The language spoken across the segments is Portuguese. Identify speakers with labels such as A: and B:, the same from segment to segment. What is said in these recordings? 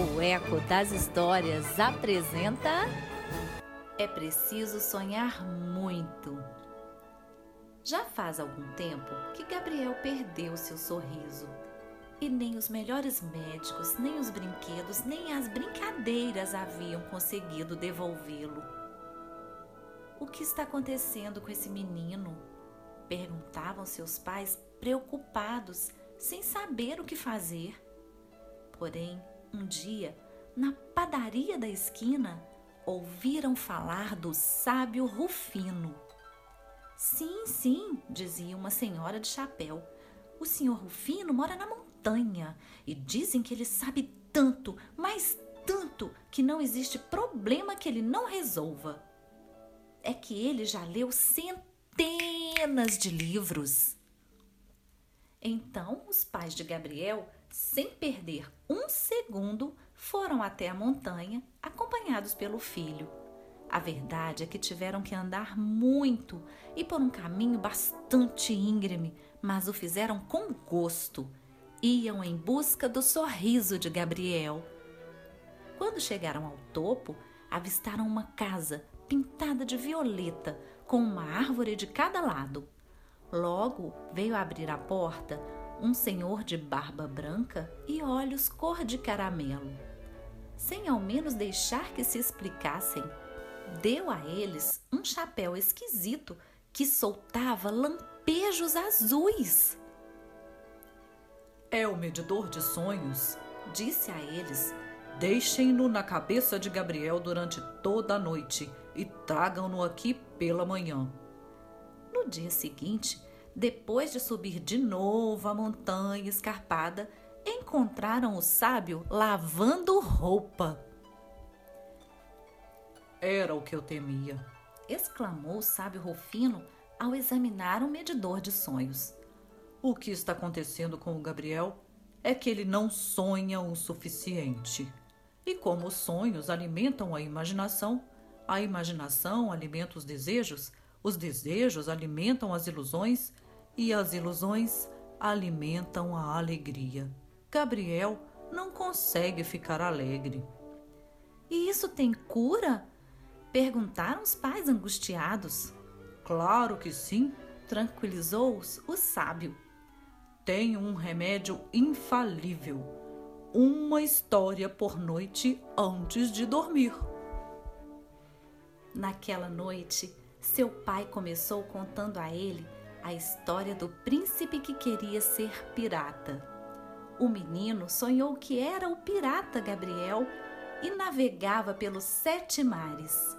A: O Eco das Histórias apresenta É preciso sonhar muito. Já faz algum tempo que Gabriel perdeu seu sorriso. E nem os melhores médicos, nem os brinquedos, nem as brincadeiras haviam conseguido devolvê-lo. O que está acontecendo com esse menino? Perguntavam seus pais preocupados, sem saber o que fazer. Porém, um dia, na padaria da esquina, ouviram falar do sábio Rufino. Sim, sim, dizia uma senhora de chapéu. O senhor Rufino mora na montanha e dizem que ele sabe tanto, mas tanto, que não existe problema que ele não resolva. É que ele já leu centenas de livros. Então, os pais de Gabriel sem perder um segundo, foram até a montanha, acompanhados pelo filho. A verdade é que tiveram que andar muito e por um caminho bastante íngreme, mas o fizeram com gosto. Iam em busca do sorriso de Gabriel. Quando chegaram ao topo, avistaram uma casa pintada de violeta, com uma árvore de cada lado. Logo veio abrir a porta um senhor de barba branca e olhos cor de caramelo. Sem ao menos deixar que se explicassem, deu a eles um chapéu esquisito que soltava lampejos azuis.
B: É o medidor de sonhos, disse a eles. Deixem-no na cabeça de Gabriel durante toda a noite e tragam-no aqui pela manhã.
A: No dia seguinte, depois de subir de novo a montanha escarpada, encontraram o sábio lavando roupa.
B: Era o que eu temia,
A: exclamou o sábio Rufino ao examinar o medidor de sonhos.
B: O que está acontecendo com o Gabriel é que ele não sonha o suficiente. E como os sonhos alimentam a imaginação, a imaginação alimenta os desejos, os desejos alimentam as ilusões e as ilusões alimentam a alegria. Gabriel não consegue ficar alegre.
A: E isso tem cura? Perguntaram os pais angustiados.
B: Claro que sim,
A: tranquilizou-os o sábio.
B: Tem um remédio infalível. Uma história por noite antes de dormir.
A: Naquela noite, seu pai começou contando a ele a história do príncipe que queria ser pirata. O menino sonhou que era o pirata Gabriel e navegava pelos sete mares.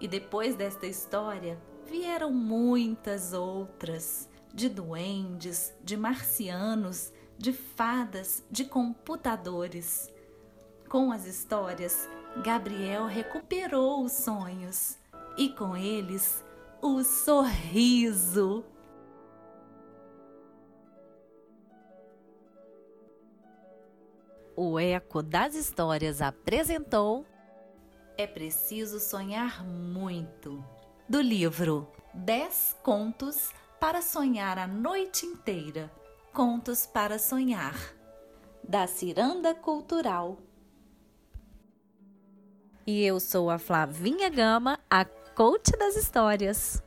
A: E depois desta história vieram muitas outras, de duendes, de marcianos, de fadas, de computadores. Com as histórias, Gabriel recuperou os sonhos e com eles o sorriso. O Eco das Histórias apresentou É Preciso Sonhar Muito, do livro 10 Contos para Sonhar a Noite Inteira Contos para Sonhar, da Ciranda Cultural. E eu sou a Flavinha Gama, a coach das histórias.